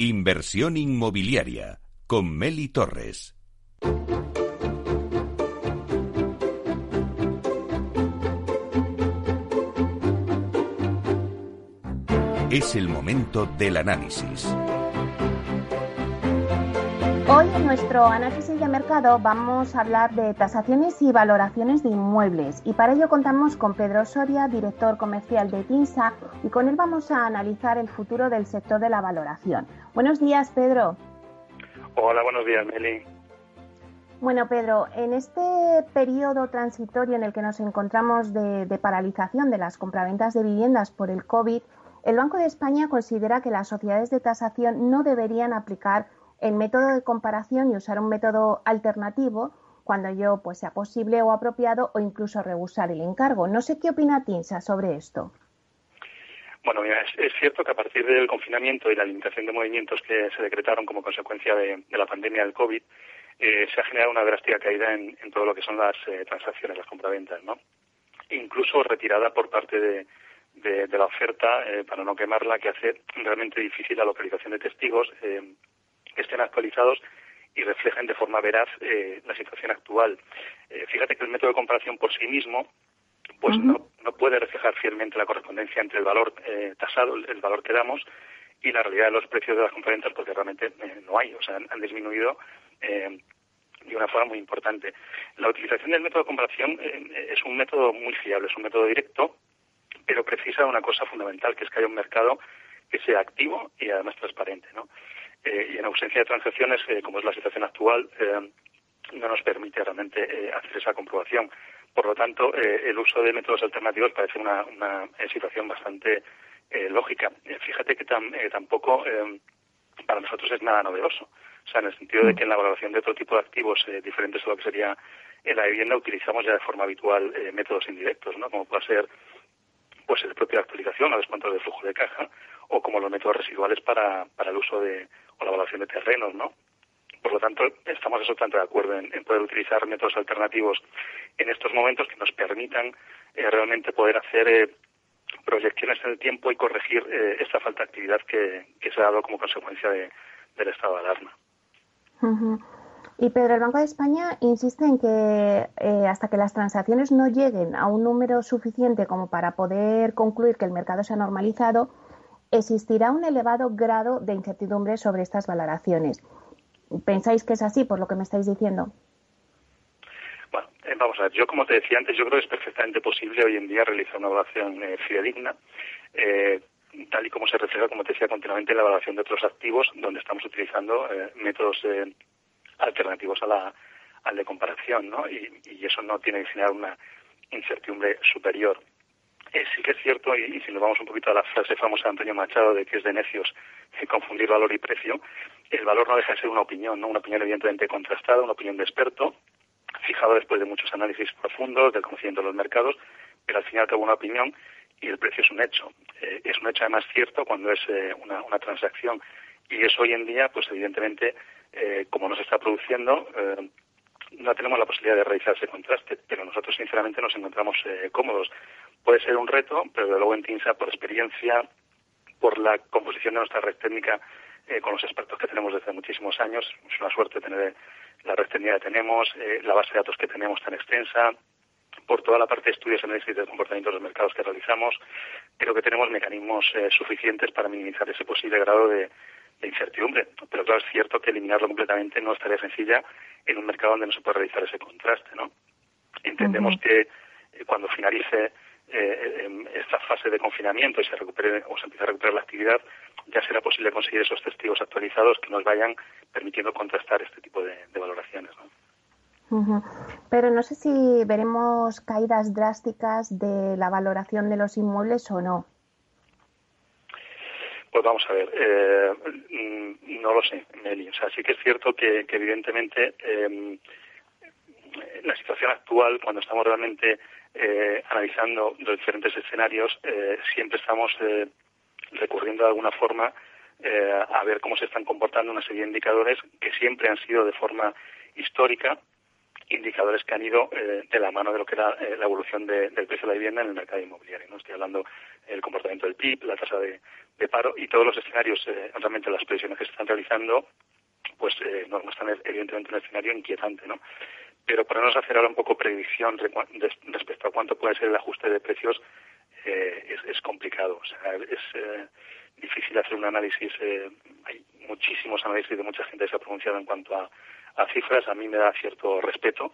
Inversión inmobiliaria con Meli Torres. Es el momento del análisis. Hoy en nuestro análisis de mercado vamos a hablar de tasaciones y valoraciones de inmuebles y para ello contamos con Pedro Soria, director comercial de TINSA y con él vamos a analizar el futuro del sector de la valoración. Buenos días, Pedro. Hola, buenos días, Meli. Bueno, Pedro, en este periodo transitorio en el que nos encontramos de, de paralización de las compraventas de viviendas por el COVID, el Banco de España considera que las sociedades de tasación no deberían aplicar el método de comparación y usar un método alternativo cuando yo pues sea posible o apropiado o incluso rehusar el encargo. No sé qué opina Tinsa sobre esto. Bueno, mira, es, cierto que a partir del confinamiento y la limitación de movimientos que se decretaron como consecuencia de, la pandemia del COVID, eh, se ha generado una drástica caída en, todo lo que son las eh, transacciones, las compraventas, ¿no? Incluso retirada por parte de, la oferta, eh, para no quemarla, que hace realmente difícil la localización de testigos, estén actualizados y reflejen de forma veraz eh, la situación actual. Eh, fíjate que el método de comparación por sí mismo pues no, no, puede reflejar fielmente la correspondencia entre el valor eh, tasado, el valor que damos, y la realidad de los precios de las compraventas, porque realmente no hay, o sea, han, disminuido de una forma muy importante. La utilización del método de comparación es un método muy fiable, es un método directo, pero precisa de una cosa fundamental, que es que haya un mercado que sea activo y además transparente, ¿no? Eh, y en ausencia de transacciones, eh, como es la situación actual, eh, no nos permite realmente hacer esa comprobación. Por lo tanto, el uso de métodos alternativos parece una, situación bastante lógica. fíjate que tampoco para nosotros es nada novedoso. O sea, en el sentido de que en la valoración de otro tipo de activos diferentes a lo que sería en la vivienda utilizamos ya de forma habitual métodos indirectos, ¿no? Como puede ser pues el propio actualización o descuento de flujo de caja o como los métodos residuales para, para el uso de o la evaluación de terrenos, ¿no? Por lo tanto, estamos absolutamente de acuerdo en, poder utilizar métodos alternativos en estos momentos que nos permitan eh, realmente poder hacer eh, proyecciones en el tiempo y corregir eh, esta falta de actividad que, se ha dado como consecuencia del estado de alarma. Y Pedro, el Banco de España insiste en que hasta que las transacciones no lleguen a un número suficiente como para poder concluir que el mercado se ha normalizado, existirá un elevado grado de incertidumbre sobre estas valoraciones. ¿Pensáis que es así por lo que me estáis diciendo? Bueno, eh, vamos a ver, yo como te decía antes, yo creo que es perfectamente posible hoy en día realizar una evaluación eh, fidedigna, tal y como se refleja, como te decía continuamente, en la evaluación de otros activos, donde estamos utilizando métodos alternativos a la, al de comparación, ¿no? Y, eso no tiene que generar una incertidumbre superior. Eh, sí que es cierto, y, si nos vamos un poquito a la frase famosa de Antonio Machado de que es de necios confundir valor y precio, el valor no deja de ser una opinión, ¿no? Una opinión evidentemente contrastada, una opinión de experto, fijado después de muchos análisis profundos, del conocimiento de los mercados, pero al final cabo una opinión y el precio es un hecho. Eh, es un hecho además cierto cuando es eh, una, una transacción y eso hoy en día, pues evidentemente eh, como no se está produciendo, eh, no tenemos la posibilidad de realizar ese contraste, pero nosotros sinceramente nos encontramos cómodos. Puede ser un reto, pero luego en TINSA, por experiencia, por la composición de nuestra red técnica con los expertos que tenemos desde muchísimos años, es una suerte tener la red técnica que tenemos, la base de datos que tenemos tan extensa, por toda la parte de estudios, análisis de comportamiento de los mercados que realizamos, creo que tenemos mecanismos suficientes para minimizar ese posible grado de, de incertidumbre. Pero claro, es cierto que eliminarlo completamente no es tarea sencilla en un mercado donde no se puede realizar ese contraste, ¿no? Entendemos que eh, cuando finalice eh, em, esta fase de confinamiento y se recupere o se empiece a recuperar la actividad, ya será posible conseguir esos testigos actualizados que nos vayan permitiendo contrastar este tipo de, valoraciones. ¿no? Pero no sé si veremos caídas drásticas de la valoración de los inmuebles o no. Pues vamos a ver, eh, mm, no lo sé, Meli. O sea, sí que es cierto que, evidentemente eh, la situación actual, cuando estamos realmente eh, analizando los diferentes escenarios, eh, siempre estamos recurriendo de alguna forma a ver cómo se están comportando una serie de indicadores que siempre han sido de forma histórica indicadores que han ido eh, de la mano de lo que era eh, la evolución del precio de la vivienda en el mercado inmobiliario. No estoy hablando del comportamiento del PIB, la tasa de, paro y todos los escenarios, eh, realmente las previsiones que se están realizando, pues nos muestran evidentemente un escenario inquietante, ¿no? Pero ponernos a hacer ahora un poco predicción respecto a cuánto puede ser el ajuste de precios es, es, complicado. O sea, es difícil hacer un análisis. hay muchísimos análisis de mucha gente que se ha pronunciado en cuanto a a cifras, a mí me da cierto respeto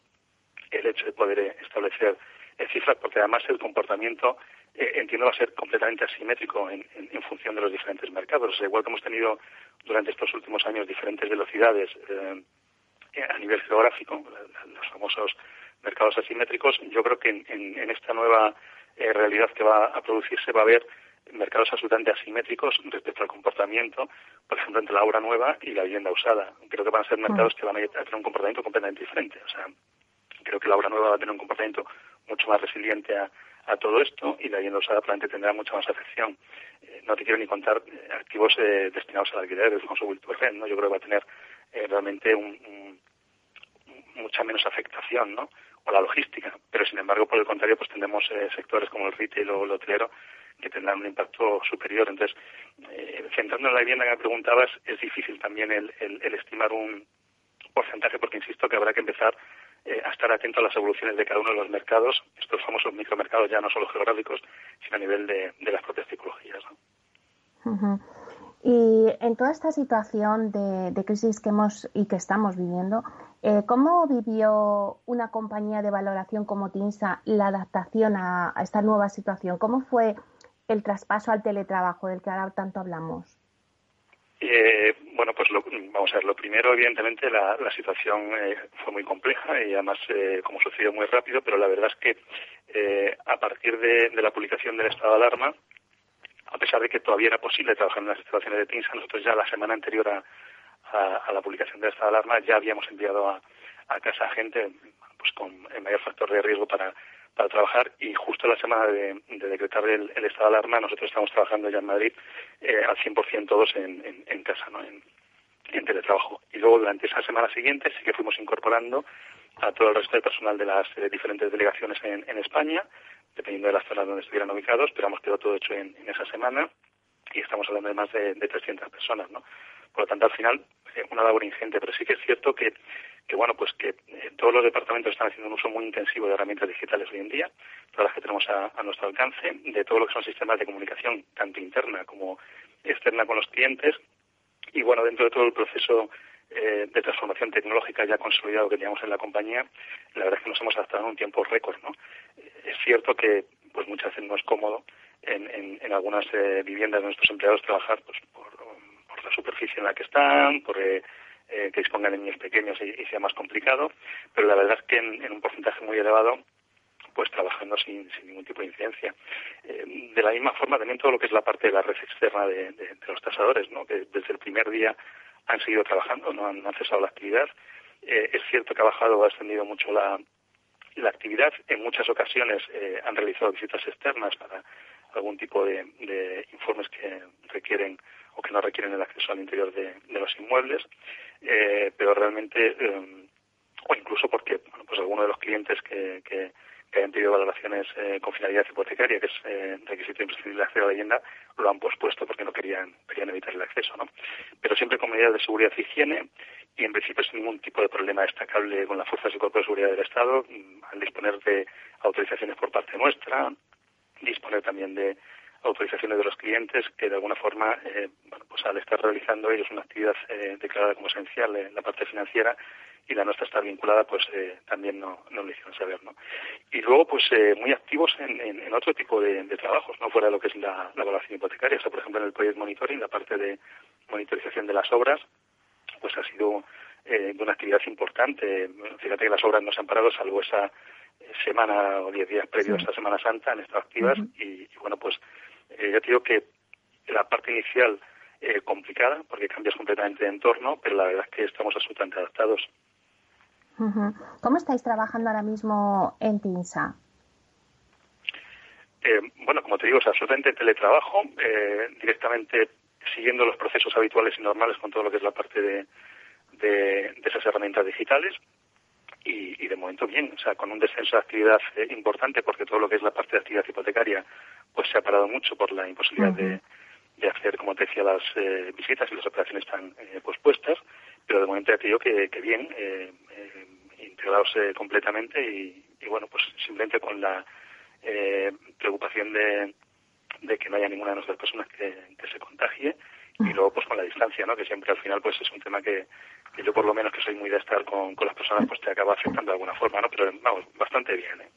el hecho de poder eh, establecer eh, cifras, porque además el comportamiento eh, entiendo va a ser completamente asimétrico en, función de los diferentes mercados. igual que hemos tenido durante estos últimos años diferentes velocidades a nivel geográfico, los famosos mercados asimétricos, yo creo que en, esta nueva realidad que va a producirse va a haber mercados absolutamente asimétricos respecto al comportamiento, por ejemplo, entre la obra nueva y la vivienda usada. Creo que van a ser mercados mm. que van a tener un comportamiento completamente diferente. O sea, creo que la obra nueva va a tener un comportamiento mucho más resiliente a, todo esto y la vivienda usada probablemente tendrá mucha más afección. Eh, no te quiero ni contar eh, activos eh, destinados al alquiler, el famoso ¿no? Yo creo que va a tener realmente mucha menos afectación, ¿no? O la logística. Pero, sin embargo, por el contrario, pues tendremos sectores como el retail o el hotelero que tendrán un impacto superior. Entonces, eh, centrando en la vivienda que me preguntabas, es difícil también el, estimar un porcentaje, porque insisto que habrá que empezar eh, a estar atento a las evoluciones de cada uno de los mercados, estos famosos micromercados ya no solo geográficos, sino a nivel de, las propias tipologías. Y en toda esta situación de, crisis que hemos y que estamos viviendo, eh, ¿cómo vivió una compañía de valoración como TINSA la adaptación a esta nueva situación? ¿Cómo fue el traspaso al teletrabajo del que ahora tanto hablamos? Eh, bueno, pues vamos a ver, lo primero, evidentemente, la, situación eh, fue muy compleja y además, eh, como sucedió muy rápido, pero la verdad es que a partir de, la publicación del estado de alarma, a pesar de que todavía era posible trabajar en las instalaciones de TINSA, nosotros ya la semana anterior a, la publicación del estado de alarma ya habíamos enviado a, a casa gente pues con el mayor factor de riesgo para para trabajar y justo la semana de, decretar el, estado de alarma nosotros estamos trabajando ya en Madrid eh, al 100% todos en, en, casa, ¿no? En, teletrabajo. Y luego durante esa semana siguiente sí que fuimos incorporando a todo el resto del personal de las diferentes delegaciones en, España, dependiendo de las zonas donde estuvieran ubicados, pero hemos quedado todo hecho en, esa semana y estamos hablando de más de, de 300 personas, ¿no? Por lo tanto, al final, eh, una labor ingente, pero sí que es cierto que que bueno, pues que eh, todos los departamentos están haciendo un uso muy intensivo de herramientas digitales hoy en día, todas las que tenemos a, nuestro alcance, de todo lo que son sistemas de comunicación, tanto interna como externa con los clientes, y bueno, dentro de todo el proceso eh, de transformación tecnológica ya consolidado que teníamos en la compañía, la verdad es que nos hemos adaptado en un tiempo récord, ¿no? Eh, es cierto que pues muchas veces no es cómodo en, en, algunas viviendas de nuestros empleados trabajar pues por, por, la superficie en la que están, por eh, que dispongan de niños pequeños y, sea más complicado, pero la verdad es que en, un porcentaje muy elevado pues trabajando sin, ningún tipo de incidencia. Eh, de la misma forma también todo lo que es la parte de la red externa de, los tasadores, ¿no? que desde el primer día han seguido trabajando, no han, cesado la actividad. Eh, es cierto que ha bajado o ha extendido mucho la, la actividad. En muchas ocasiones han realizado visitas externas para algún tipo de informes que requieren o que no requieren el acceso al interior de, los inmuebles, eh, pero realmente, eh, o incluso porque bueno, pues algunos de los clientes que, que, hayan pedido valoraciones eh, con finalidad hipotecaria, que es requisito imprescindible de acceso a la vivienda, lo han pospuesto porque no querían, querían evitar el acceso. ¿no? Pero siempre con medidas de seguridad y higiene y en principio sin ningún tipo de problema destacable con las fuerzas y cuerpos de seguridad del Estado, mm, al disponer de autorizaciones por parte nuestra, disponer también de autorizaciones de los clientes que de alguna forma, eh, bueno, pues al estar realizando ellos una actividad eh, declarada como esencial en la parte financiera y la nuestra está vinculada, pues eh, también no, no lo hicieron saber, ¿no? Y luego, pues muy activos en, en, otro tipo de, trabajos, no fuera de lo que es la, evaluación hipotecaria, o sea, por ejemplo, en el Project Monitoring, la parte de monitorización de las obras, pues ha sido de una actividad importante. Fíjate que las obras no se han parado, salvo esa semana o diez días previos a Semana Santa, han estado activas y, bueno, pues eh, ya te digo que la parte inicial eh, complicada, porque cambias completamente de entorno, pero la verdad es que estamos absolutamente adaptados. ¿Cómo estáis trabajando ahora mismo en TINSA? Eh, bueno, como te digo, es absolutamente teletrabajo, eh, directamente siguiendo los procesos habituales y normales con todo lo que es la parte de, de, esas herramientas digitales. Y, de momento bien, o sea, con un descenso de actividad eh, importante porque todo lo que es la parte de actividad hipotecaria pues se ha parado mucho por la imposibilidad de, hacer, como te decía, las eh, visitas y las operaciones están eh, pospuestas, pero de momento ya te digo que, bien, integrados completamente y, bueno, pues simplemente con la preocupación de, que no haya ninguna de nuestras personas que, que se contagie y luego pues con la distancia, ¿no? Que siempre al final pues es un tema que, que yo por lo menos que soy muy de estar con, con las personas pues te acaba afectando de alguna forma, ¿no? Pero vamos, bastante bien, ¿eh?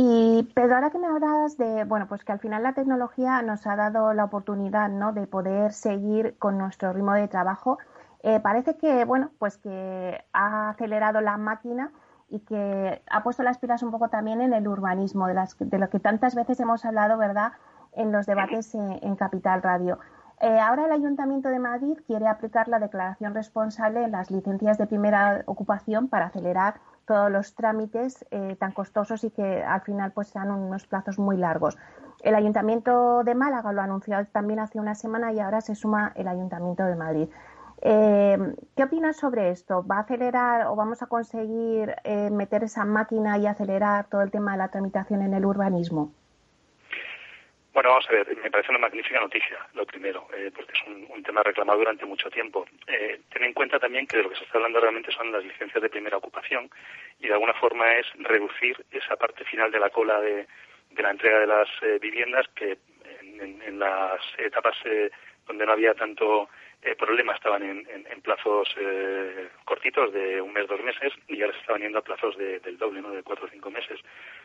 Y Pedro, ahora que me hablas de, bueno, pues que al final la tecnología nos ha dado la oportunidad, ¿no? De poder seguir con nuestro ritmo de trabajo. Eh, parece que, bueno, pues que ha acelerado la máquina y que ha puesto las pilas un poco también en el urbanismo, de, las, de lo que tantas veces hemos hablado, ¿verdad?, en los debates en Capital Radio. Eh, ahora el Ayuntamiento de Madrid quiere aplicar la declaración responsable en las licencias de primera ocupación para acelerar todos los trámites eh, tan costosos y que al final pues sean unos plazos muy largos. El Ayuntamiento de Málaga lo anunció también hace una semana y ahora se suma el Ayuntamiento de Madrid. Eh, ¿Qué opinas sobre esto? ¿Va a acelerar o vamos a conseguir meter esa máquina y acelerar todo el tema de la tramitación en el urbanismo? Bueno, vamos a ver, me parece una magnífica noticia, lo primero, eh, porque es un, tema reclamado durante mucho tiempo. Eh, ten en cuenta también que de lo que se está hablando realmente son las licencias de primera ocupación y de alguna forma es reducir esa parte final de la cola de, la entrega de las eh, viviendas que en, las etapas donde no había tanto problema estaban en, plazos cortitos de un mes, dos meses y ahora se estaban yendo a plazos del doble, ¿no? de cuatro o cinco meses.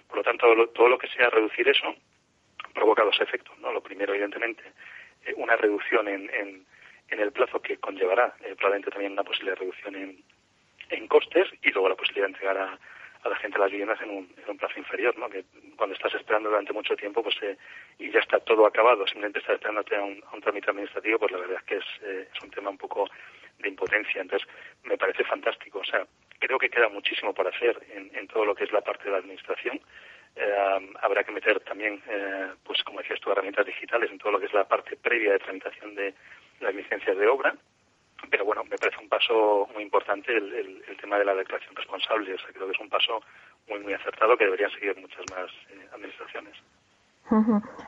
Por lo tanto, todo lo que sea reducir eso provoca dos efectos. ¿no? Lo primero, evidentemente, eh, una reducción en, en, el plazo que conllevará eh, probablemente también una posible reducción en, en costes y luego la posibilidad de entregar a, a la gente las viviendas en un, en un plazo inferior, ¿no? Que cuando estás esperando durante mucho tiempo, pues eh, y ya está todo acabado, simplemente estás esperándote a un, a un trámite administrativo, pues la verdad es que es, es un tema un poco de impotencia. Entonces, me parece fantástico. O sea, creo que queda muchísimo por hacer en, en todo lo que es la parte de la administración. Eh, habrá que meter también, eh, pues como decías tú, herramientas digitales en todo lo que es la parte previa de tramitación de las licencias de obra. Pero bueno, me parece un paso muy importante el, tema de la declaración responsable. O sea, creo que es un paso muy, muy acertado que deberían seguir muchas más eh, administraciones.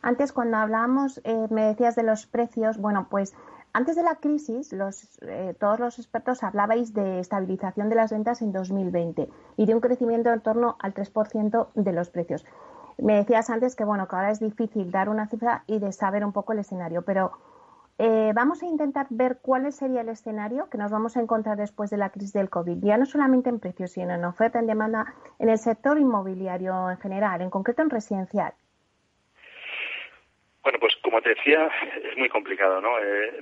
Antes, cuando hablábamos, me decías de los precios. Bueno, pues antes de la crisis, eh, todos los expertos hablabais de estabilización de las ventas en 2020 y de un crecimiento en torno al 3% de los precios. Me decías antes que bueno que ahora es difícil dar una cifra y de saber un poco el escenario, pero eh, vamos a intentar ver cuál sería el escenario que nos vamos a encontrar después de la crisis del COVID, ya no solamente en precios, sino en oferta, en demanda, en el sector inmobiliario en general, en concreto en residencial. Bueno, pues como te decía, es muy complicado, ¿no? Eh,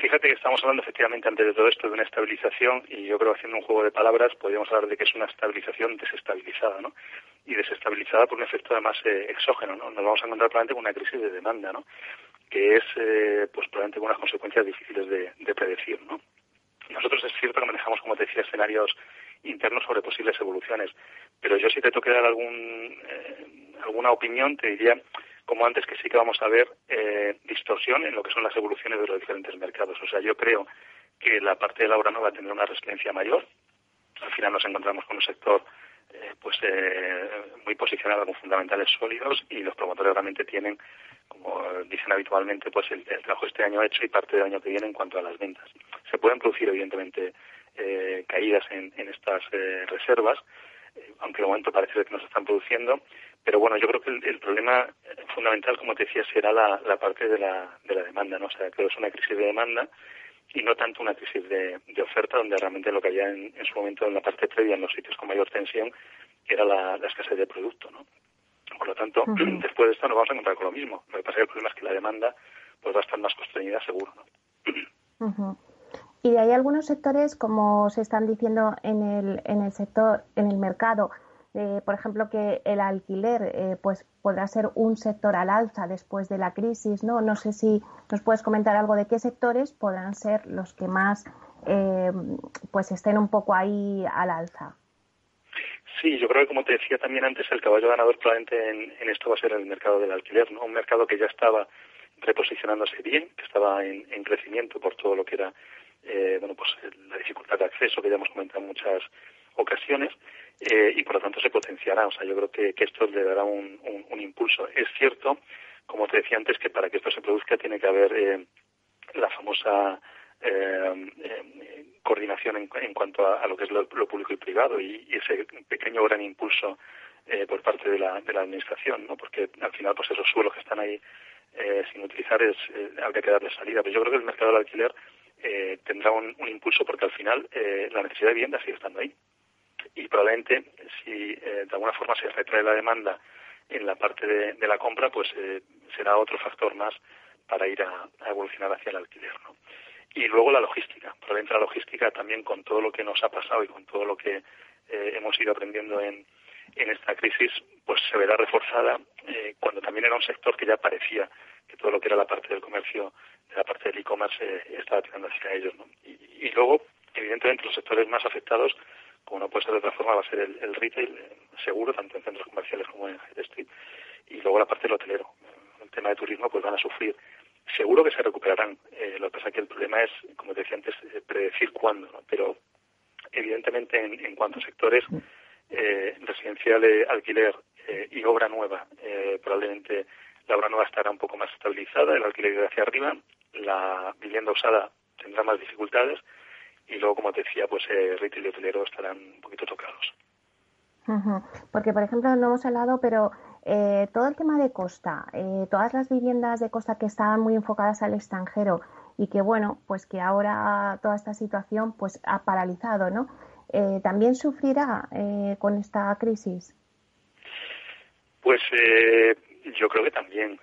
fíjate que estamos hablando efectivamente antes de todo esto de una estabilización y yo creo haciendo un juego de palabras podríamos hablar de que es una estabilización desestabilizada, ¿no? Y desestabilizada por un efecto además eh, exógeno, ¿no? Nos vamos a encontrar probablemente con una crisis de demanda, ¿no? Que es, eh, pues probablemente con unas consecuencias difíciles de, predecir, ¿no? Nosotros es cierto que manejamos, como te decía, escenarios internos sobre posibles evoluciones, pero yo si te tengo que dar algún, alguna opinión te diría como antes que sí que vamos a ver eh, distorsión en lo que son las evoluciones de los diferentes mercados. O sea, yo creo que la parte de la obra no va a tener una resiliencia mayor. Al final nos encontramos con un sector eh, pues eh, muy posicionado con fundamentales sólidos y los promotores realmente tienen, como dicen habitualmente, pues el, trabajo este año hecho y parte del año que viene en cuanto a las ventas. Se pueden producir, evidentemente, caídas en, en estas reservas, aunque de momento parece que no se están produciendo, pero bueno, yo creo que el, problema fundamental, como te decía, será la, parte de la, de la demanda, ¿no? O sea, creo que es una crisis de demanda y no tanto una crisis de, oferta, donde realmente lo que había en, su momento en la parte previa, en los sitios con mayor tensión, era la, escasez de producto, ¿no? Por lo tanto, después de esto nos vamos a encontrar con lo mismo. Lo que pasa es que el problema es que la demanda pues va a estar más constreñida, seguro, ¿no? Y hay algunos sectores, como se están diciendo en el, en el sector, en el mercado, eh, por ejemplo, que el alquiler eh, pues podrá ser un sector al alza después de la crisis, ¿no? No sé si nos puedes comentar algo de qué sectores podrán ser los que más eh, pues estén un poco ahí al alza. Sí, yo creo que como te decía también antes, el caballo ganador probablemente en, esto va a ser el mercado del alquiler, ¿no? Un mercado que ya estaba reposicionándose bien, que estaba en, en crecimiento por todo lo que era, bueno, pues la dificultad de acceso que ya hemos comentado en muchas ocasiones eh, y por lo tanto se potenciará. O sea, yo creo que, esto le dará un, impulso. Es cierto, como te decía antes, que para que esto se produzca tiene que haber eh, la famosa eh, coordinación en, cuanto a, lo que es lo, público y privado y, ese pequeño gran impulso por parte de la, de la administración, ¿no? Porque al final, pues esos suelos que están ahí sin utilizar es habría que darle salida. Pero yo creo que el mercado del alquiler tendrá un, impulso porque al final la necesidad de vivienda sigue estando ahí y probablemente si eh, de alguna forma se retrae la demanda en la parte de, la compra, pues eh, será otro factor más para ir a, evolucionar hacia el alquiler. ¿no? Y luego la logística. Probablemente la logística también con todo lo que nos ha pasado y con todo lo que eh, hemos ido aprendiendo en, en esta crisis, pues se verá reforzada cuando también era un sector que ya parecía que todo lo que era la parte del comercio, de la parte del e-commerce, estaba tirando hacia ellos. ¿no? Y luego, evidentemente, los sectores más afectados como no puede ser de otra forma, va a ser el, retail eh, seguro, tanto en centros comerciales como en High Street, y luego la parte del hotelero. El tema de turismo, pues van a sufrir. Seguro que se recuperarán. Eh, lo que pasa es que el problema es, como te decía antes, eh, predecir cuándo, Pero, evidentemente, en, cuanto a sectores eh, residencial, alquiler y obra nueva, probablemente la obra nueva estará un poco más estabilizada, el alquiler irá hacia arriba, la vivienda usada tendrá más dificultades, y luego, como te decía, pues eh, retail y hotelero estarán un poquito tocados. Porque, por ejemplo, no hemos hablado, pero eh, todo el tema de costa, eh, todas las viviendas de costa que estaban muy enfocadas al extranjero y que, bueno, pues que ahora toda esta situación pues ha paralizado, ¿no? Eh, ¿También sufrirá con esta crisis? Pues yo creo que también.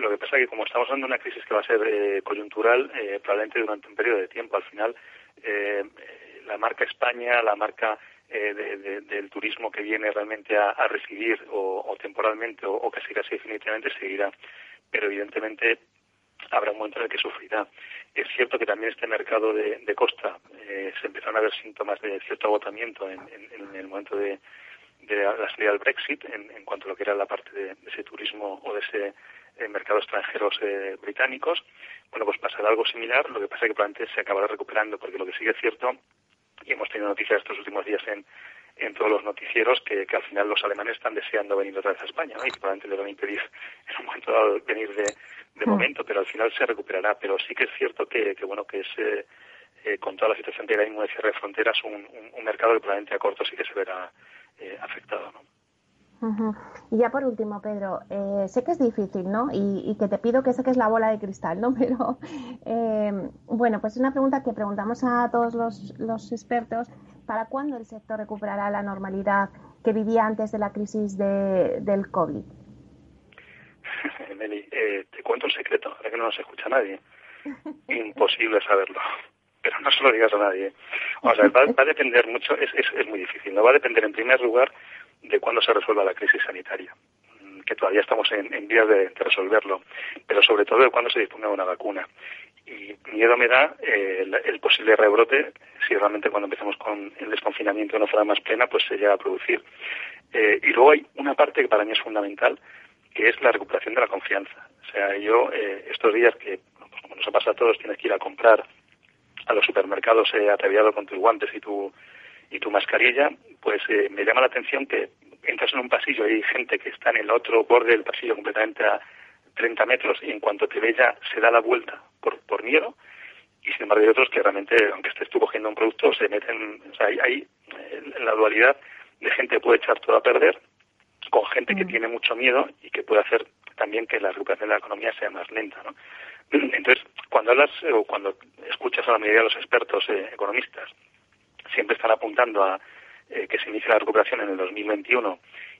lo que pasa es que como estamos hablando de una crisis que va a ser coyuntural, probablemente durante un periodo de tiempo, al final eh, la marca España, la marca eh, del turismo que viene realmente a, residir o, temporalmente o, casi casi definitivamente seguirá. Pero evidentemente habrá un momento en el que sufrirá. Es cierto que también este mercado de, costa eh, se empezaron a ver síntomas de cierto agotamiento en, el momento de, la salida del Brexit en, cuanto a lo que era la parte de, ese turismo o de ese en mercados extranjeros eh, británicos. Bueno, pues pasará algo similar, lo que pasa es que probablemente se acabará recuperando, porque lo que sigue es cierto, y hemos tenido noticias estos últimos días en, en todos los noticieros, que, al final los alemanes están deseando venir otra vez a España, ¿no? y que probablemente le van a impedir en un momento dado venir de, de mm. momento, pero al final se recuperará. Pero sí que es cierto que, que bueno, que es... Eh, eh, con toda la situación que hay mismo de cierre de fronteras, un, un, mercado que probablemente a corto sí que se verá afectado. ¿no? Y ya por último, Pedro, eh, sé que es difícil, ¿no? Y, que te pido que saques la bola de cristal, ¿no? Pero, eh, bueno, pues es una pregunta que preguntamos a todos los, expertos. ¿Para cuándo el sector recuperará la normalidad que vivía antes de la crisis de, del COVID? Meli, eh, te cuento un secreto, ahora que no nos escucha nadie. Imposible saberlo. Pero no se lo digas a nadie. O sea, va, a depender mucho, es, es, es muy difícil, ¿no? Va a depender en primer lugar de cuándo se resuelva la crisis sanitaria, mm, que todavía estamos en, en vías de, resolverlo, pero sobre todo de cuándo se disponga de una vacuna. Y miedo me da eh, el, posible rebrote, si realmente cuando empecemos con el desconfinamiento de una forma más plena, pues se llega a producir. Eh, y luego hay una parte que para mí es fundamental, que es la recuperación de la confianza. O sea, yo eh, estos días que, pues como nos ha pasado a todos, tienes que ir a comprar a los supermercados eh, ataviado con tus guantes y tu y tu mascarilla, pues eh, me llama la atención que entras en un pasillo y hay gente que está en el otro borde del pasillo completamente a 30 metros y en cuanto te ve ya se da la vuelta por, por miedo y sin embargo hay otros que realmente, aunque estés tú cogiendo un producto, se meten, o sea, hay, hay eh, la dualidad de gente que puede echar todo a perder con gente que mm. tiene mucho miedo y que puede hacer también que la recuperación de la economía sea más lenta, ¿no? Entonces, cuando hablas o cuando escuchas a la mayoría de los expertos eh, economistas siempre están apuntando a eh, que se inicie la recuperación en el 2021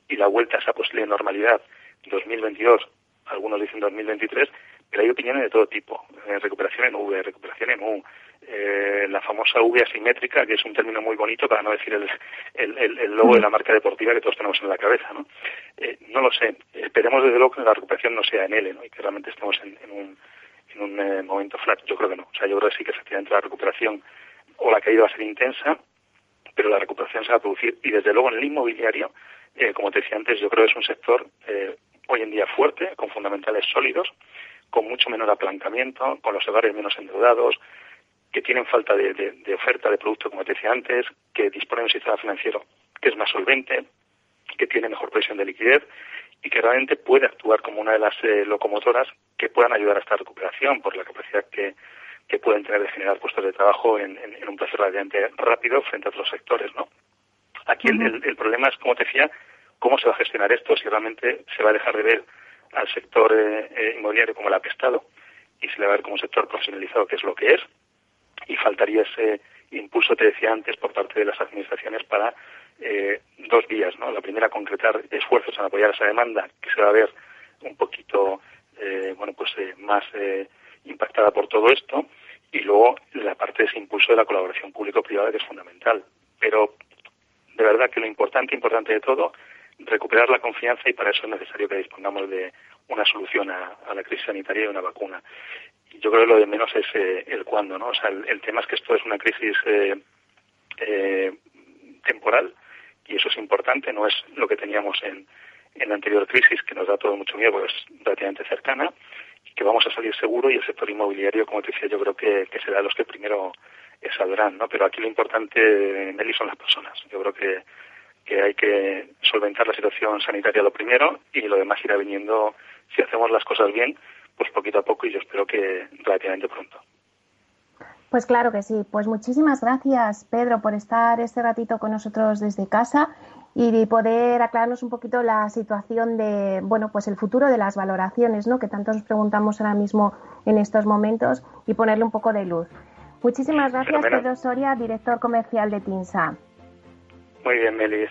y la vuelta a esa posible normalidad 2022, algunos dicen 2023, pero hay opiniones de todo tipo. Eh, recuperación en V, recuperación en U, eh, la famosa V asimétrica, que es un término muy bonito para no decir el, el, el, logo de la marca deportiva que todos tenemos en la cabeza. No, no lo sé. Esperemos desde luego que la recuperación no sea en L ¿no? y que realmente estemos en, un, en un momento flat. Yo creo que no. O sea, yo creo que sí que efectivamente la recuperación o la caída va a ser intensa, pero la recuperación se va a producir. Y desde luego en el inmobiliario, eh, como te decía antes, yo creo que es un sector eh, hoy en día fuerte, con fundamentales sólidos, con mucho menor apalancamiento, con los hogares menos endeudados, que tienen falta de, de, oferta de producto, como te decía antes, que disponen de un sistema financiero que es más solvente, que tiene mejor presión de liquidez y que realmente puede actuar como una de las eh, locomotoras que puedan ayudar a esta recuperación por la capacidad que, que pueden tener de generar puestos de trabajo en, un plazo relativamente rápido frente a otros sectores, ¿no? Aquí el, problema es, como te decía, cómo se va a gestionar esto, si realmente se va a dejar de ver al sector eh, eh, inmobiliario como el apestado y se le va a ver como un sector profesionalizado, que es lo que es, y faltaría ese impulso, te decía antes, por parte de las administraciones para eh, dos vías, ¿no? La primera, concretar esfuerzos en apoyar esa demanda, que se va a ver un poquito, bueno, pues más impactada por todo esto, y luego la parte de ese impulso de la colaboración público-privada, que es fundamental. Pero de verdad que lo importante, importante de todo, recuperar la confianza y para eso es necesario que dispongamos de una solución a, la crisis sanitaria y una vacuna. Yo creo que lo de menos es eh, el cuándo, ¿no? O sea, el, tema es que esto es una crisis eh, eh, temporal y eso es importante, no es lo que teníamos en, la anterior crisis que nos da todo mucho miedo, porque es relativamente cercana que vamos a salir seguro y el sector inmobiliario, como te decía, yo creo que, que será los que primero saldrán, ¿no? Pero aquí lo importante, Nelly, son las personas. Yo creo que, que hay que solventar la situación sanitaria lo primero y lo demás irá viniendo, si hacemos las cosas bien, pues poquito a poco y yo espero que relativamente pronto. Pues claro que sí. Pues muchísimas gracias, Pedro, por estar este ratito con nosotros desde casa y poder aclararnos un poquito la situación de, bueno, pues el futuro de las valoraciones, ¿no? Que tanto nos preguntamos ahora mismo en estos momentos y ponerle un poco de luz. Muchísimas gracias, Pedro Soria, director comercial de TINSA. Muy bien, Melis.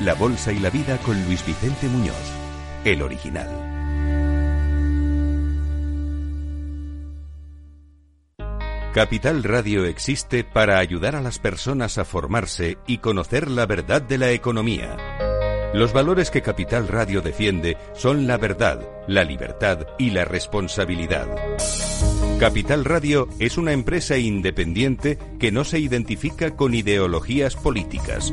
la bolsa y la vida con Luis Vicente Muñoz, el original. Capital Radio existe para ayudar a las personas a formarse y conocer la verdad de la economía. Los valores que Capital Radio defiende son la verdad, la libertad y la responsabilidad. Capital Radio es una empresa independiente que no se identifica con ideologías políticas.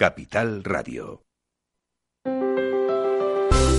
Capital Radio.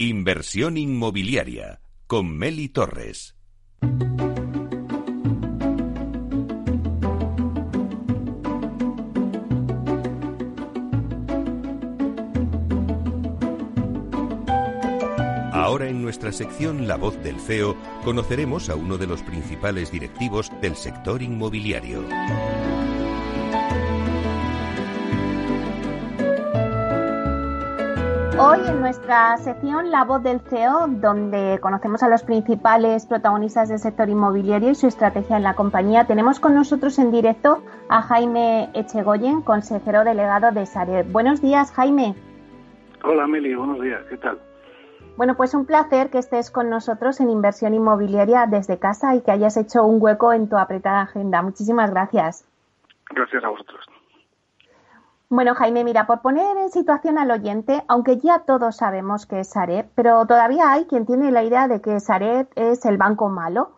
Inversión inmobiliaria con Meli Torres. Ahora en nuestra sección La voz del CEO conoceremos a uno de los principales directivos del sector inmobiliario. Hoy en nuestra sección La voz del CEO, donde conocemos a los principales protagonistas del sector inmobiliario y su estrategia en la compañía, tenemos con nosotros en directo a Jaime Echegoyen, consejero delegado de Sareb. Buenos días, Jaime. Hola, Meli, buenos días, ¿qué tal? Bueno, pues un placer que estés con nosotros en inversión inmobiliaria desde casa y que hayas hecho un hueco en tu apretada agenda. Muchísimas gracias. Gracias a vosotros. Bueno, Jaime, mira, por poner en situación al oyente, aunque ya todos sabemos que es Sareb, pero todavía hay quien tiene la idea de que Sareb es el banco malo.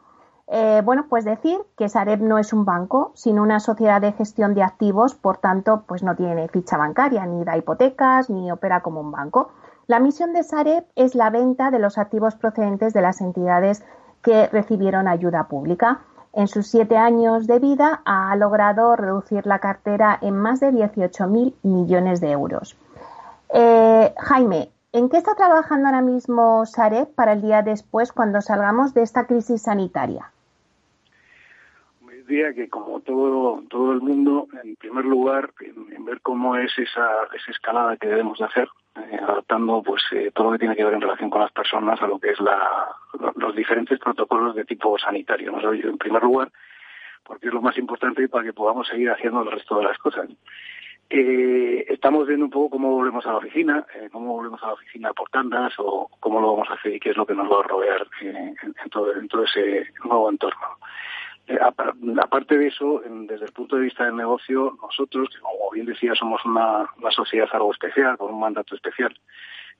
Eh, bueno, pues decir que Sareb no es un banco, sino una sociedad de gestión de activos, por tanto, pues no tiene ficha bancaria, ni da hipotecas, ni opera como un banco. La misión de Sareb es la venta de los activos procedentes de las entidades que recibieron ayuda pública. En sus siete años de vida ha logrado reducir la cartera en más de 18.000 millones de euros. Eh, Jaime, ¿en qué está trabajando ahora mismo Sareb para el día después cuando salgamos de esta crisis sanitaria? Diría que como todo todo el mundo, en primer lugar, en, ver cómo es esa, esa escalada que debemos de hacer, eh, adaptando pues eh, todo lo que tiene que ver en relación con las personas a lo que es la, los diferentes protocolos de tipo sanitario. En primer lugar, porque es lo más importante para que podamos seguir haciendo el resto de las cosas. Eh, estamos viendo un poco cómo volvemos a la oficina, eh, cómo volvemos a la oficina por tandas o cómo lo vamos a hacer y qué es lo que nos va a rodear en, todo, en todo ese nuevo entorno. Eh, aparte de eso, desde el punto de vista del negocio, nosotros, como bien decía, somos una, sociedad algo especial, con un mandato especial.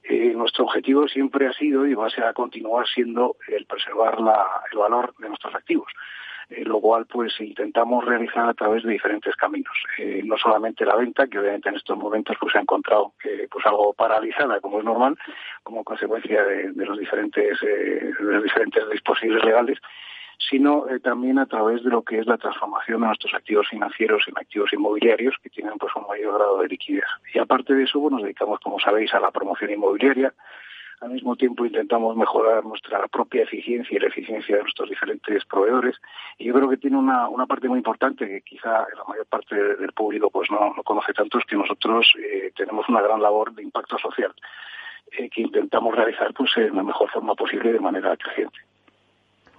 Eh, nuestro objetivo siempre ha sido y va a, continuar siendo el preservar el valor de nuestros activos. Eh, lo cual pues intentamos realizar a través de diferentes caminos. no solamente la venta, que obviamente en estos momentos pues se ha encontrado pues algo paralizada, como es normal, como consecuencia de, los diferentes de los diferentes legales, sino eh, también a través de lo que es la transformación de nuestros activos financieros en activos inmobiliarios que tienen pues un mayor grado de liquidez. Y aparte de eso, pues, nos dedicamos, como sabéis, a la promoción inmobiliaria. Al mismo tiempo intentamos mejorar nuestra propia eficiencia y la eficiencia de nuestros diferentes proveedores. Y yo creo que tiene una, una parte muy importante que quizá la mayor parte del público pues no, no conoce tanto, es que nosotros eh, tenemos una gran labor de impacto social eh, que intentamos realizar pues en la mejor forma posible de manera creciente.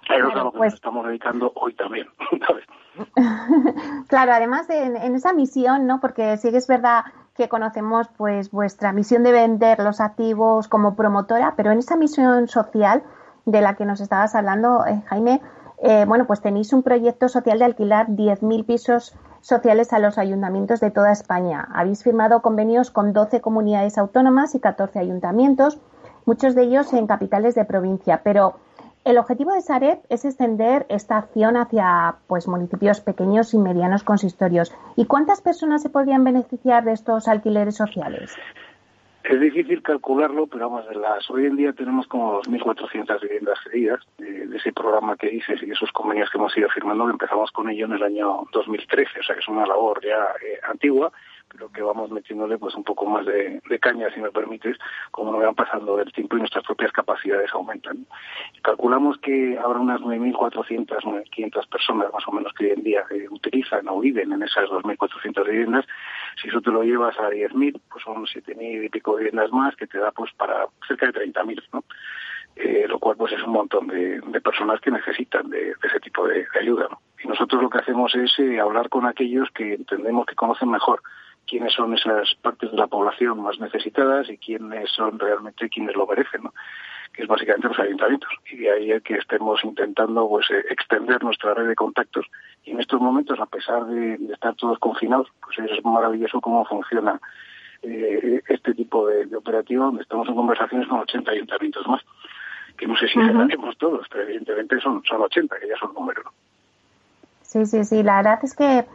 Claro, es a lo que pues... nos estamos dedicando hoy también. claro, además en, esa misión, ¿no? Porque sí que es verdad que conocemos pues vuestra misión de vender los activos como promotora, pero en esa misión social de la que nos estabas hablando, eh, Jaime, eh, bueno, pues tenéis un proyecto social de alquilar 10.000 pisos sociales a los ayuntamientos de toda España. Habéis firmado convenios con 12 comunidades autónomas y 14 ayuntamientos, muchos de ellos en capitales de provincia, pero el objetivo de Sareb es extender esta acción hacia pues, municipios pequeños y medianos consistorios. ¿Y cuántas personas se podrían beneficiar de estos alquileres sociales? Es difícil calcularlo, pero vamos, de las, hoy en día tenemos como 2.400 viviendas cedidas de, ese programa que dices y esos convenios que hemos ido firmando, empezamos con ello en el año 2013, o sea que es una labor ya eh, antigua, pero que vamos metiéndole pues un poco más de, caña, si me permites, como nos van pasando el tiempo y nuestras propias capacidades aumentan. Calculamos que habrá unas 9.400, 9.500 personas más o menos que hoy en día eh, utilizan o viven en esas 2.400 viviendas. Si eso te lo llevas a 10.000, pues son 7.000 y pico viviendas más, que te da pues para cerca de 30.000, ¿no? Eh, lo cual pues es un montón de, personas que necesitan de, ese tipo de, ayuda. ¿no? Y nosotros lo que hacemos es eh, hablar con aquellos que entendemos que conocen mejor quiénes son esas partes de la población más necesitadas y quiénes son realmente quienes lo merecen, ¿no? que es básicamente los ayuntamientos. Y de ahí es que estemos intentando pues eh, extender nuestra red de contactos. Y en estos momentos, a pesar de, estar todos confinados, pues es maravilloso cómo funciona eh, este tipo de, operativo, donde estamos en conversaciones con 80 ayuntamientos más. Que no sé si uh todos, pero evidentemente son, son 80, que ya son números. Sí, sí, sí. La verdad es que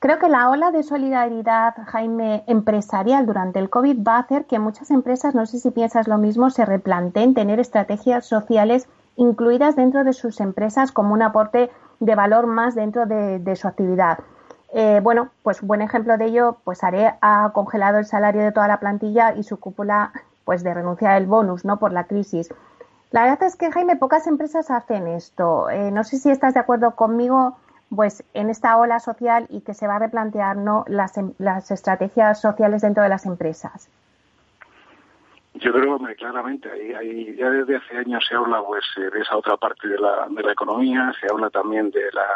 Creo que la ola de solidaridad, Jaime, empresarial durante el COVID va a hacer que muchas empresas, no sé si piensas lo mismo, se replanteen tener estrategias sociales incluidas dentro de sus empresas como un aporte de valor más dentro de, su actividad. Eh, bueno, pues buen ejemplo de ello, pues Are ha congelado el salario de toda la plantilla y su cúpula, pues de renunciar al bonus, ¿no? Por la crisis. La verdad es que, Jaime, pocas empresas hacen esto. Eh, no sé si estás de acuerdo conmigo pues en esta ola social y que se va a replantear ¿no? las, em, las estrategias sociales dentro de las empresas. Yo creo, que claramente, ahí, ya desde hace años se habla pues eh, de esa otra parte de la, de la economía, se habla también de la,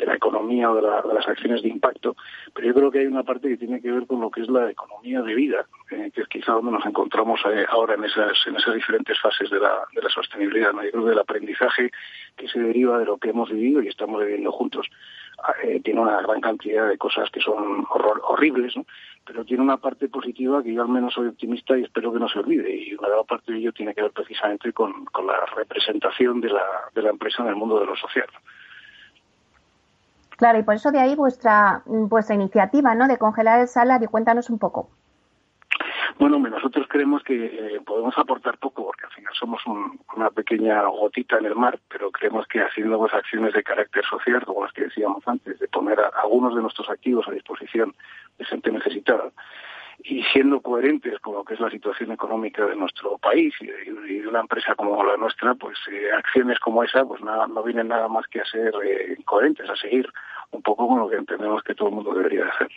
de la economía o de, las acciones de impacto, pero yo creo que hay una parte que tiene que ver con lo que es la economía de vida, eh, que es quizá donde nos encontramos eh, ahora en esas, en esas diferentes fases de la, de la sostenibilidad. ¿no? Yo creo que el aprendizaje que se deriva de lo que hemos vivido y estamos viviendo juntos eh, tiene una gran cantidad de cosas que son horribles, ¿no? pero tiene una parte positiva que yo al menos soy optimista y espero que no se olvide. Y una gran parte de ello tiene que ver precisamente con, con la representación de la, de la empresa en el mundo de lo social. Claro, y por eso de ahí vuestra, vuestra iniciativa, ¿no? De congelar el salario. Cuéntanos un poco. Bueno, nosotros creemos que eh, podemos aportar poco porque al final somos una pequeña gotita en el mar, pero creemos que haciendo pues, acciones de carácter social, como las que decíamos antes, de poner a, algunos de nuestros activos a disposición de gente necesitada, y siendo coherentes con lo que es la situación económica de nuestro país y de, una empresa como la nuestra, pues eh, acciones como esa pues nada, no vienen nada más que a ser eh, coherentes, a seguir un poco con lo que entendemos que todo el mundo debería hacer.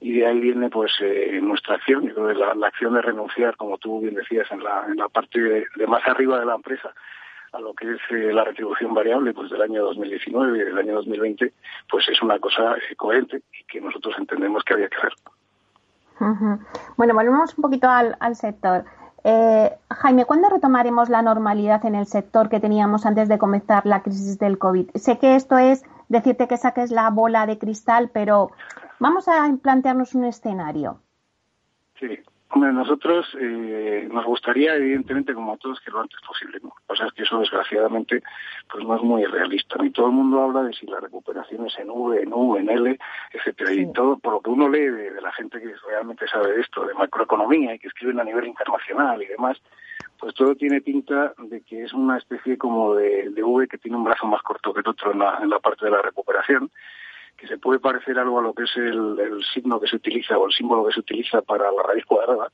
Y de ahí viene pues eh, nuestra acción, yo creo la, la, acción de renunciar, como tú bien decías, en la, en la parte de, más arriba de la empresa, a lo que es la retribución variable pues del año 2019 y del año 2020, pues es una cosa coherente y que nosotros entendemos que había que hacer. Bueno, volvemos un poquito al, sector. Eh, Jaime, ¿cuándo retomaremos la normalidad en el sector que teníamos antes de comenzar la crisis del COVID? Sé que esto es decirte que saques la bola de cristal, pero vamos a plantearnos un escenario. Sí, Hombre, nosotros eh, nos gustaría, evidentemente, como a todos, que lo antes posible. ¿no? Lo que pasa es que eso, desgraciadamente, pues no es muy realista. Ni todo el mundo habla de si la recuperación es en V, en U, en L, etcétera. Y todo, por lo que uno lee de, la gente que realmente sabe de esto, de macroeconomía y que escriben a nivel internacional y demás, pues todo tiene pinta de que es una especie como de, de V que tiene un brazo más corto que el otro en la, en la parte de la recuperación que se puede parecer algo a lo que es el, signo que se utiliza o el símbolo que se utiliza para la raíz cuadrada,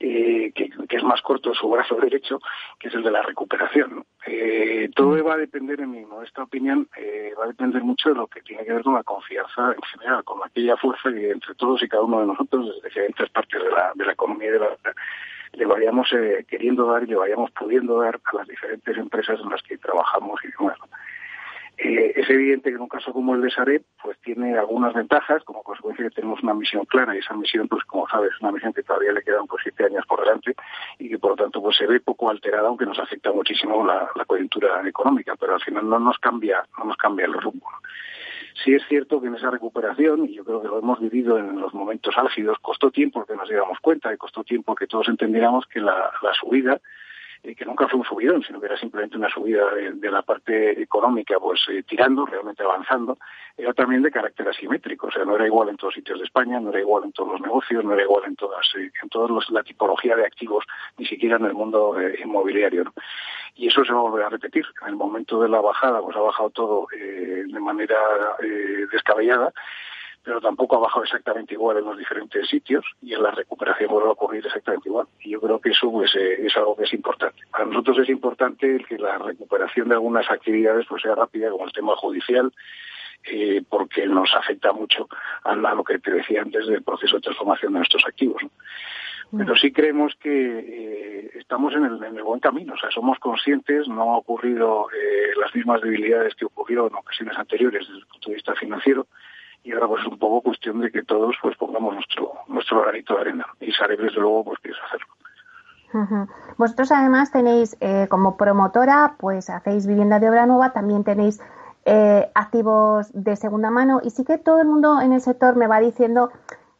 eh, que, es más corto su brazo derecho, que es el de la recuperación. Eh, todo va a depender, en mi modesta opinión, eh, va a depender mucho de lo que tiene que ver con la confianza en general, con aquella fuerza que entre todos y cada uno de nosotros, desde diferentes partes de la, de la economía y de la le vayamos queriendo dar y le vayamos pudiendo dar a las diferentes empresas en las que trabajamos y demás. Eh, es evidente que en un caso como el de Sareb, pues tiene algunas ventajas, como consecuencia que tenemos una misión clara y esa misión, pues como sabes, es una misión que todavía le quedan pues siete años por delante y que por lo tanto pues se ve poco alterada, aunque nos afecta muchísimo la, coyuntura económica, pero al final no nos cambia, no nos cambia el rumbo. Sí es cierto que en esa recuperación, y yo creo que lo hemos vivido en los momentos álgidos, costó tiempo que nos diéramos cuenta y costó tiempo que todos entendiéramos que la subida que nunca fue un subidón, sino que era simplemente una subida de, la parte económica, pues eh, tirando, realmente avanzando, era también de carácter asimétrico, o sea, no era igual en todos sitios de España, no era igual en todos los negocios, no era igual en todas, eh, en todos la tipología de activos, ni siquiera en el mundo eh, inmobiliario. Y eso se va a volver a repetir. En el momento de la bajada, pues ha bajado todo de manera descabellada pero tampoco ha bajado exactamente igual en los diferentes sitios y en la recuperación vuelve a ocurrir exactamente igual. Y yo creo que eso pues, eh, es algo que es importante. Para nosotros es importante que la recuperación de algunas actividades pues, sea rápida, como el tema judicial, eh, porque nos afecta mucho a, lo que te decía antes del proceso de transformación de nuestros activos. Mm. Pero sí creemos que eh, estamos en el, en el, buen camino, o sea, somos conscientes, no ha ocurrido las mismas debilidades que ocurrieron en ocasiones anteriores desde el punto de vista financiero, y ahora pues es un poco cuestión de que todos pues pongamos nuestro nuestro granito de arena y Sareb desde luego pues quiere hacerlo. Vosotros además tenéis eh, como promotora, pues hacéis vivienda de obra nueva, también tenéis eh, activos de segunda mano y sí que todo el mundo en el sector me va diciendo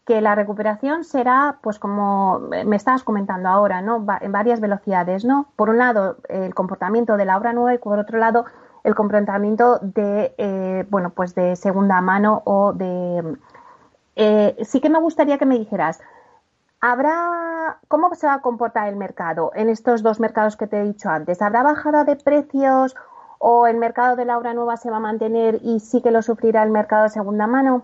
que la recuperación será, pues como me estabas comentando ahora, ¿no? en varias velocidades, ¿no? Por un lado, el comportamiento de la obra nueva y por otro lado, el comportamiento de, eh, bueno, pues de segunda mano o de... Eh, sí que me gustaría que me dijeras, ¿habrá, cómo se va a comportar el mercado en estos dos mercados que te he dicho antes? ¿Habrá bajada de precios o el mercado de la obra nueva se va a mantener y sí que lo sufrirá el mercado de segunda mano?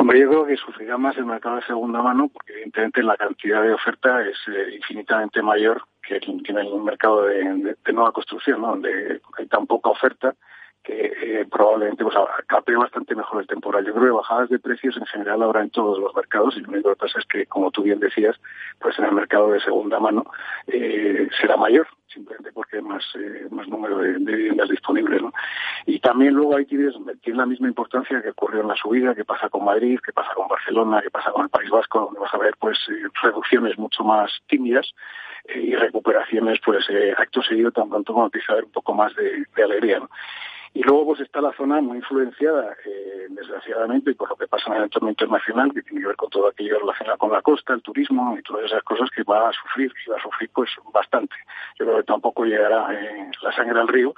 Hombre, yo creo que sufrirá más el mercado de segunda mano porque evidentemente la cantidad de oferta es eh, infinitamente mayor que en el mercado de, nueva construcción, donde hay tan poca oferta que eh, probablemente pues, capee bastante mejor el temporal. Yo creo que bajadas de precios en general habrá en todos los mercados y lo único que pasa es que, como tú bien decías, pues en el mercado de segunda mano eh, será mayor, simplemente porque hay más, eh, más número de, viviendas disponibles. ¿no? Y también luego ahí tienes, tiene la misma importancia que ocurrió en la subida, que pasa con Madrid, que pasa con Barcelona, que pasa con el País Vasco, donde vas a ver pues reducciones mucho más tímidas y recuperaciones pues acto seguido tan pronto como empieza a haber un poco más de, alegría. ¿no? Y luego pues está la zona muy influenciada, eh, desgraciadamente, por lo que pasa en el entorno internacional, que tiene que ver con todo aquello relacionado con la costa, el turismo y todas esas cosas que va a sufrir, y va a sufrir pues bastante. Yo creo que tampoco llegará eh, la sangre al río,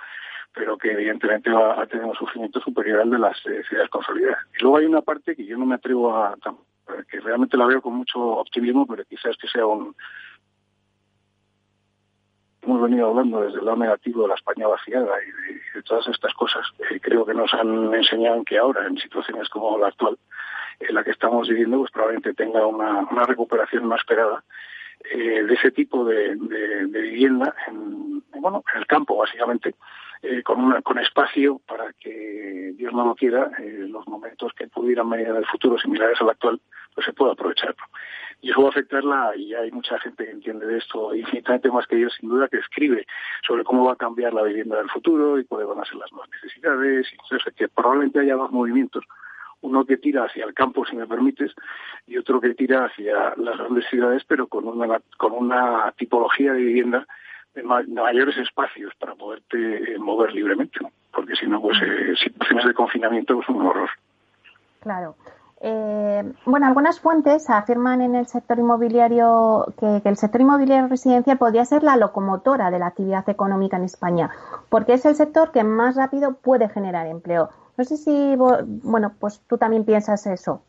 pero que evidentemente va a tener un sufrimiento superior al de las eh, ciudades consolidadas. Y luego hay una parte que yo no me atrevo a, que realmente la veo con mucho optimismo, pero quizás que sea un, hemos venido hablando desde el lado negativo de la España vaciada y de, todas estas cosas. Eh, creo que nos han enseñado que ahora, en situaciones como la actual, en la que estamos viviendo, pues probablemente tenga una, recuperación más esperada eh, de ese tipo de, vivienda en, bueno, en el campo, básicamente, eh, con, una, con espacio para que, Dios no lo quiera, los momentos que pudieran venir en el futuro similares al actual, pues se pueda aprovechar. Y eso va a afectarla, y hay mucha gente que entiende de esto infinitamente más que yo, sin duda, que escribe sobre cómo va a cambiar la vivienda del futuro y cuáles van a ser las nuevas necesidades. Y entonces, que probablemente haya dos movimientos. Uno que tira hacia el campo, si me permites, y otro que tira hacia las grandes ciudades, pero con una, con una tipología de vivienda mayores espacios para poderte eh, mover libremente, porque si no, pues eh, situaciones de confinamiento es un horror. Claro. Eh, bueno, algunas fuentes afirman en el sector inmobiliario que, el sector inmobiliario residencial podría ser la locomotora de la actividad económica en España, porque es el sector que más rápido puede generar empleo. No sé si, bueno, pues tú también piensas eso.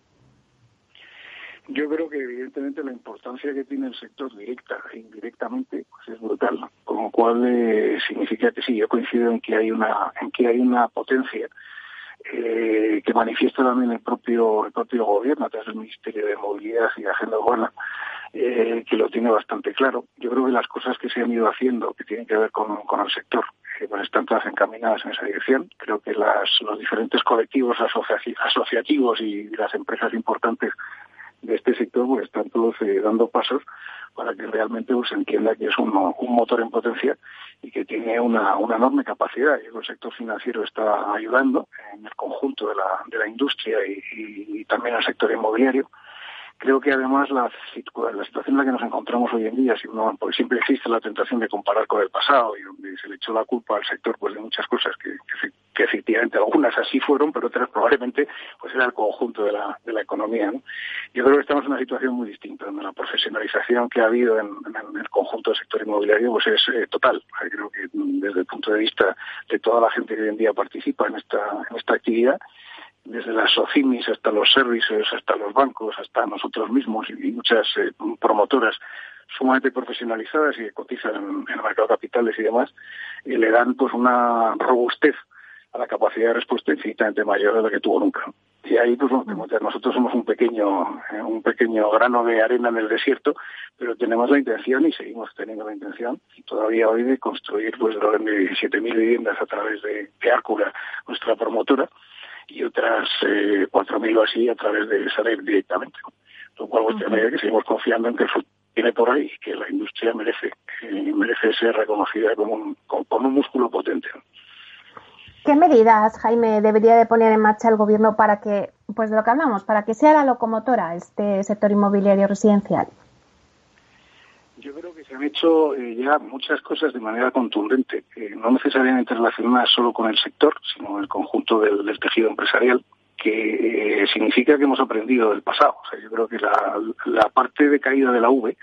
Yo creo que evidentemente la importancia que tiene el sector directa e indirectamente pues es brutal, con lo cual eh, significa que sí, yo coincido en que hay una en que hay una potencia eh, que manifiesta también el propio el propio gobierno a través del Ministerio de Movilidad y Agenda Urbana, eh, que lo tiene bastante claro. Yo creo que las cosas que se han ido haciendo, que tienen que ver con, el sector, eh, pues están todas encaminadas en esa dirección. Creo que las, los diferentes colectivos asociativos y las empresas importantes de este sector pues están todos eh, dando pasos para que realmente pues, se entienda que es un, motor en potencia y que tiene una, enorme capacidad. Y el sector financiero está ayudando en el conjunto de la, de la industria y, también al sector inmobiliario. Creo que además la, situación en la que nos encontramos hoy en día, si uno, porque siempre existe la tentación de comparar con el pasado y donde se le echó la culpa al sector pues de muchas cosas que, que, efectivamente algunas así fueron, pero otras probablemente pues era el conjunto de la, de la economía. Yo creo que estamos en una situación muy distinta, donde la profesionalización que ha habido en, el conjunto del sector inmobiliario pues es eh, total. Creo que desde el punto de vista de toda la gente que hoy en día participa en esta, en esta actividad, desde las SOCIMIS hasta los servicios, hasta los bancos, hasta nosotros mismos y muchas eh, promotoras sumamente profesionalizadas y que cotizan en, el mercado de capitales y demás, y le dan pues una robustez a la capacidad de respuesta infinitamente mayor de la que tuvo nunca. Y ahí pues nosotros somos un pequeño eh, un pequeño grano de arena en el desierto, pero tenemos la intención y seguimos teniendo la intención todavía hoy de construir pues de 17.000 viviendas a través de, de nuestra promotora, y otras eh, 4.000 o así a través de Sareb directamente. Lo cual uh que seguimos confiando en que el futuro viene por ahí y que la industria merece, merece ser reconocida como un, con, un músculo potente. ¿Qué medidas, Jaime, debería de poner en marcha el Gobierno para que, pues de lo que hablamos, para que sea la locomotora este sector inmobiliario residencial? Yo creo que se han hecho eh, ya muchas cosas de manera contundente, no necesariamente relacionadas solo con el sector, sino con el conjunto del, tejido empresarial, que eh, significa que hemos aprendido del pasado. O sea, yo creo que la, la parte de caída de la V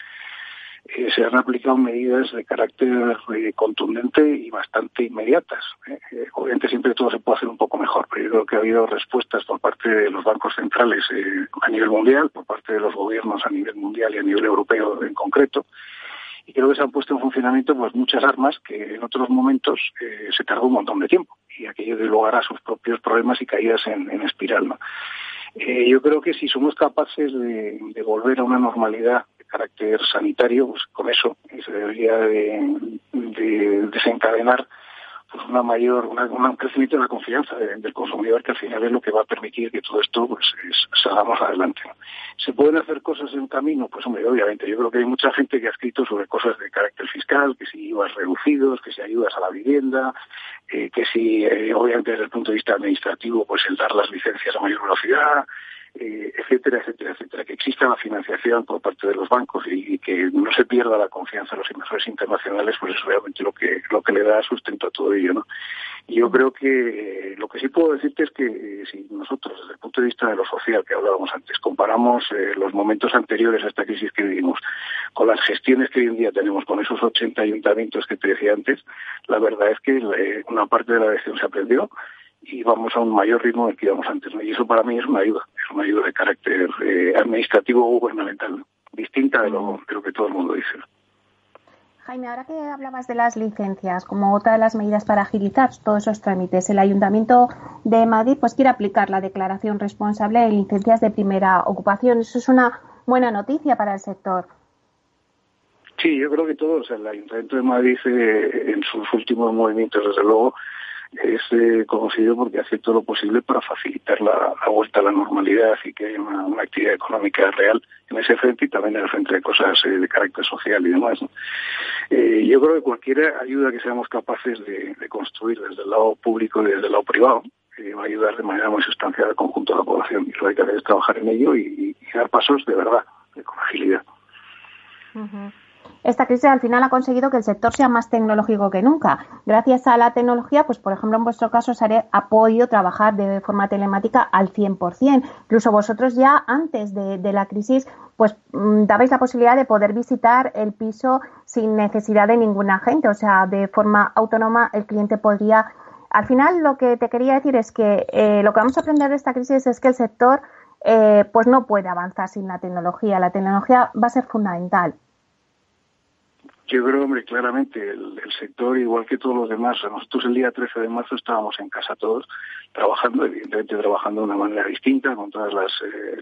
eh, se han aplicado medidas de carácter eh, contundente y bastante inmediatas. Eh, obviamente siempre todo se puede hacer un poco mejor, pero yo creo que ha habido respuestas por parte de los bancos centrales a nivel mundial, por parte de los gobiernos a nivel mundial y a nivel europeo en concreto, y creo que se han puesto en funcionamiento pues muchas armas que en otros momentos se tardó un montón de tiempo y aquello dio lugar a sus propios problemas y caídas en, espiral. yo creo que si somos capaces de volver a una normalidad carácter sanitario, pues con eso se debería de, desencadenar pues una mayor, un crecimiento de la confianza del consumidor que al final es lo que va a permitir que todo esto pues salgamos adelante. ¿Se pueden hacer cosas en camino? Pues hombre, obviamente, yo creo que hay mucha gente que ha escrito sobre cosas de carácter fiscal, que si IVAs reducidos, que si ayudas a la vivienda, eh, que si eh, obviamente desde el punto de vista administrativo pues el dar las licencias a mayor velocidad, eh, etcétera, etcétera, etcétera, que exista la financiación por parte de los bancos y, que no se pierda la confianza de los inversores internacionales, pues es realmente lo que lo que le da sustento a todo ello, ¿no? Y yo creo que eh, lo que sí puedo decirte es que eh, si nosotros, desde el punto de vista de lo social que hablábamos antes, comparamos los momentos anteriores a esta crisis que vivimos con las gestiones que hoy en día tenemos con esos 80 ayuntamientos que te decía antes, la verdad es que una parte de la lección se aprendió y vamos a un mayor ritmo del que íbamos antes. Y eso para mí es una ayuda, es una ayuda de carácter eh, administrativo o gubernamental, distinta de lo, de lo que todo el mundo dice. Jaime, ahora que hablabas de las licencias como otra de las medidas para agilizar todos esos trámites, el Ayuntamiento de Madrid pues quiere aplicar la declaración responsable de licencias de primera ocupación. Eso es una buena noticia para el sector. Sí, yo creo que todos, el Ayuntamiento de Madrid eh, en sus últimos movimientos, desde luego, es eh, conocido porque hace todo lo posible para facilitar la, vuelta a la normalidad y que haya una, actividad económica real en ese frente y también en el frente de cosas eh, de carácter social y demás. Eh, yo creo que cualquier ayuda que seamos capaces de, construir desde el lado público y desde el lado privado va a ayudar de manera muy sustancial al conjunto de la población y lo que hay que hacer es trabajar en ello y, dar pasos de verdad, con agilidad. Esta crisis al final ha conseguido que el sector sea más tecnológico que nunca. Gracias a la tecnología, pues por ejemplo en vuestro caso, Sare ha podido trabajar de forma telemática al 100%. Incluso vosotros ya antes de, la crisis, pues mm, dabais la posibilidad de poder visitar el piso sin necesidad de ningún agente. O sea, de forma autónoma el cliente podría... Al final lo que te quería decir es que eh, lo que vamos a aprender de esta crisis es que el sector eh, pues no puede avanzar sin la tecnología. La tecnología va a ser fundamental. Yo creo, hombre, claramente el, sector, igual que todos los demás, nosotros el día 13 de marzo estábamos en casa todos, trabajando, evidentemente trabajando de una manera distinta, con todas las, eh,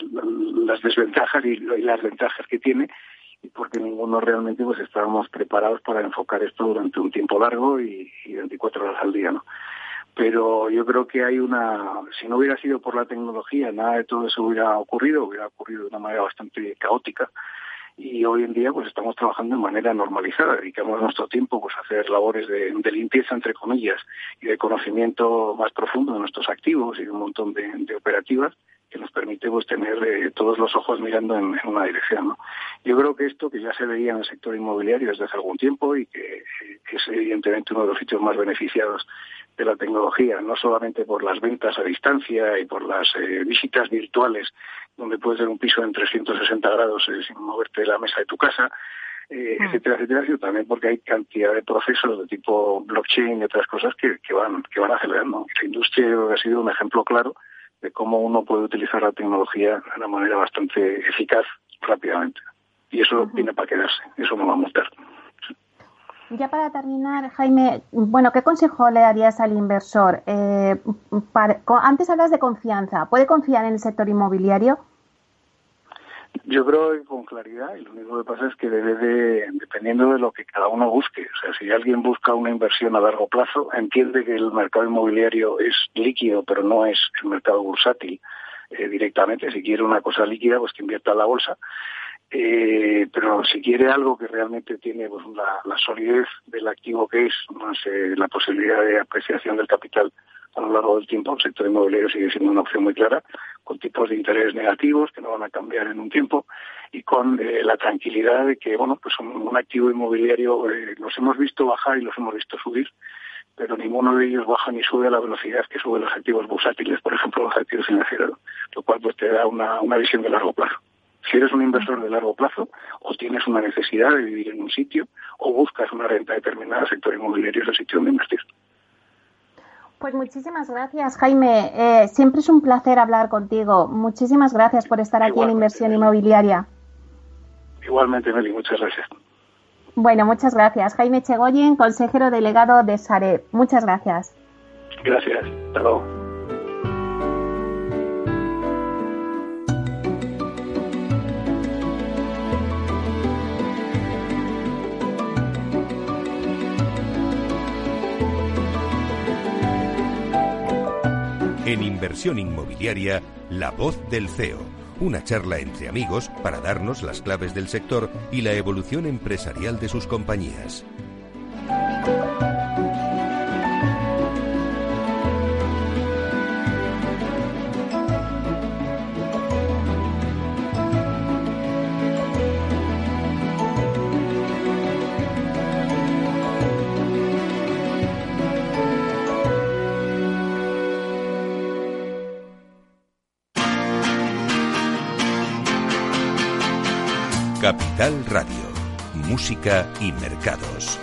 las desventajas y, las ventajas que tiene, y porque ninguno realmente pues estábamos preparados para enfocar esto durante un tiempo largo y, y 24 horas al día, ¿no? Pero yo creo que hay una, si no hubiera sido por la tecnología, nada de todo eso hubiera ocurrido, hubiera ocurrido de una manera bastante caótica y hoy en día pues estamos trabajando de manera normalizada, dedicamos nuestro tiempo pues a hacer labores de, limpieza entre comillas y de conocimiento más profundo de nuestros activos y un montón de, operativas que nos permite pues tener eh, todos los ojos mirando en, una dirección. ¿no? Yo creo que esto que ya se veía en el sector inmobiliario desde hace algún tiempo y que, es evidentemente uno de los sitios más beneficiados de la tecnología, no solamente por las ventas a distancia y por las eh, visitas virtuales donde puedes ver un piso en 360 grados eh, sin moverte de la mesa de tu casa, eh, mm. etcétera, etcétera, sino también porque hay cantidad de procesos de tipo blockchain y otras cosas que, que van que van acelerando. La industria ha sido un ejemplo claro de cómo uno puede utilizar la tecnología de una manera bastante eficaz rápidamente. Y eso viene para quedarse, eso no va a multar. Ya para terminar, Jaime, bueno, ¿qué consejo le darías al inversor? Eh, antes hablas de confianza. ¿Puede confiar en el sector inmobiliario? Yo creo que con claridad, y lo único que pasa es que debe de, dependiendo de lo que cada uno busque. O sea, si alguien busca una inversión a largo plazo, entiende que el mercado inmobiliario es líquido, pero no es el mercado bursátil eh, directamente. Si quiere una cosa líquida, pues que invierta en la bolsa. Eh, pero si quiere algo que realmente tiene pues, la, solidez del activo que es, no sé, la posibilidad de apreciación del capital a lo largo del tiempo el sector inmobiliario sigue siendo una opción muy clara, con tipos de interés negativos que no van a cambiar en un tiempo y con eh, la tranquilidad de que, bueno, pues un, activo inmobiliario eh, los hemos visto bajar y los hemos visto subir, pero ninguno de ellos baja ni sube a la velocidad que suben los activos bursátiles, por ejemplo, los activos financieros, lo cual pues te da una, una visión de largo plazo. Si eres un inversor de largo plazo o tienes una necesidad de vivir en un sitio o buscas una renta determinada, sector inmobiliario es el sitio donde invertir. Pues muchísimas gracias, Jaime. Eh, siempre es un placer hablar contigo. Muchísimas gracias por estar aquí en Inversión Inmobiliaria. Igualmente, Meli, muchas gracias. Bueno, muchas gracias. Jaime Chegoyen, consejero delegado de Sareb. Muchas gracias. Gracias. Hasta luego. En Inversión Inmobiliaria, La Voz del CEO. Una charla entre amigos para darnos las claves del sector y la evolución empresarial de sus compañías. Música y Mercados.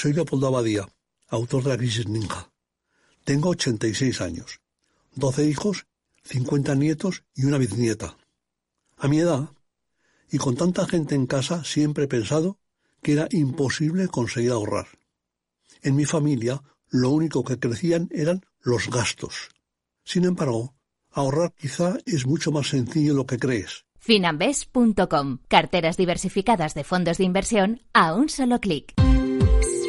Soy Leopoldo Abadía, autor de La Crisis Ninja. Tengo 86 años, 12 hijos, 50 nietos y una bisnieta. A mi edad, y con tanta gente en casa, siempre he pensado que era imposible conseguir ahorrar. En mi familia, lo único que crecían eran los gastos. Sin embargo, ahorrar quizá es mucho más sencillo de lo que crees. Finambes.com. Carteras diversificadas de fondos de inversión a un solo clic.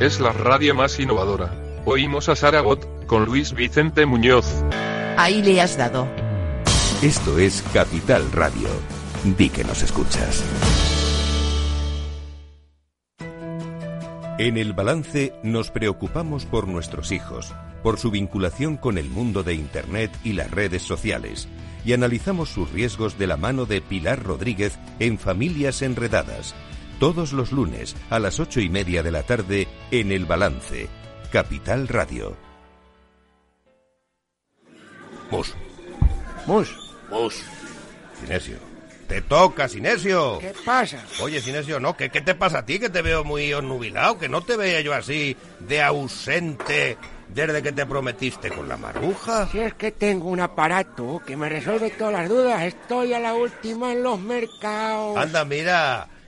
Es la radio más innovadora. Oímos a Saragot, con Luis Vicente Muñoz. Ahí le has dado. Esto es Capital Radio. Di que nos escuchas. En el balance nos preocupamos por nuestros hijos, por su vinculación con el mundo de Internet y las redes sociales, y analizamos sus riesgos de la mano de Pilar Rodríguez en Familias Enredadas, todos los lunes a las ocho y media de la tarde en El Balance, Capital Radio. Mus. Mus. Mus. Sinesio. Te toca, Sinesio. ¿Qué pasa? Oye, Sinesio, ¿no? ¿Qué, ¿Qué te pasa a ti? Que te veo muy onnubilado, que no te veía yo así de ausente desde que te prometiste con la maruja. Si es que tengo un aparato que me resuelve todas las dudas, estoy a la última en los mercados. Anda, mira,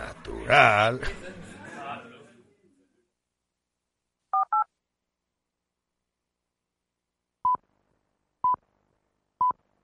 Natural.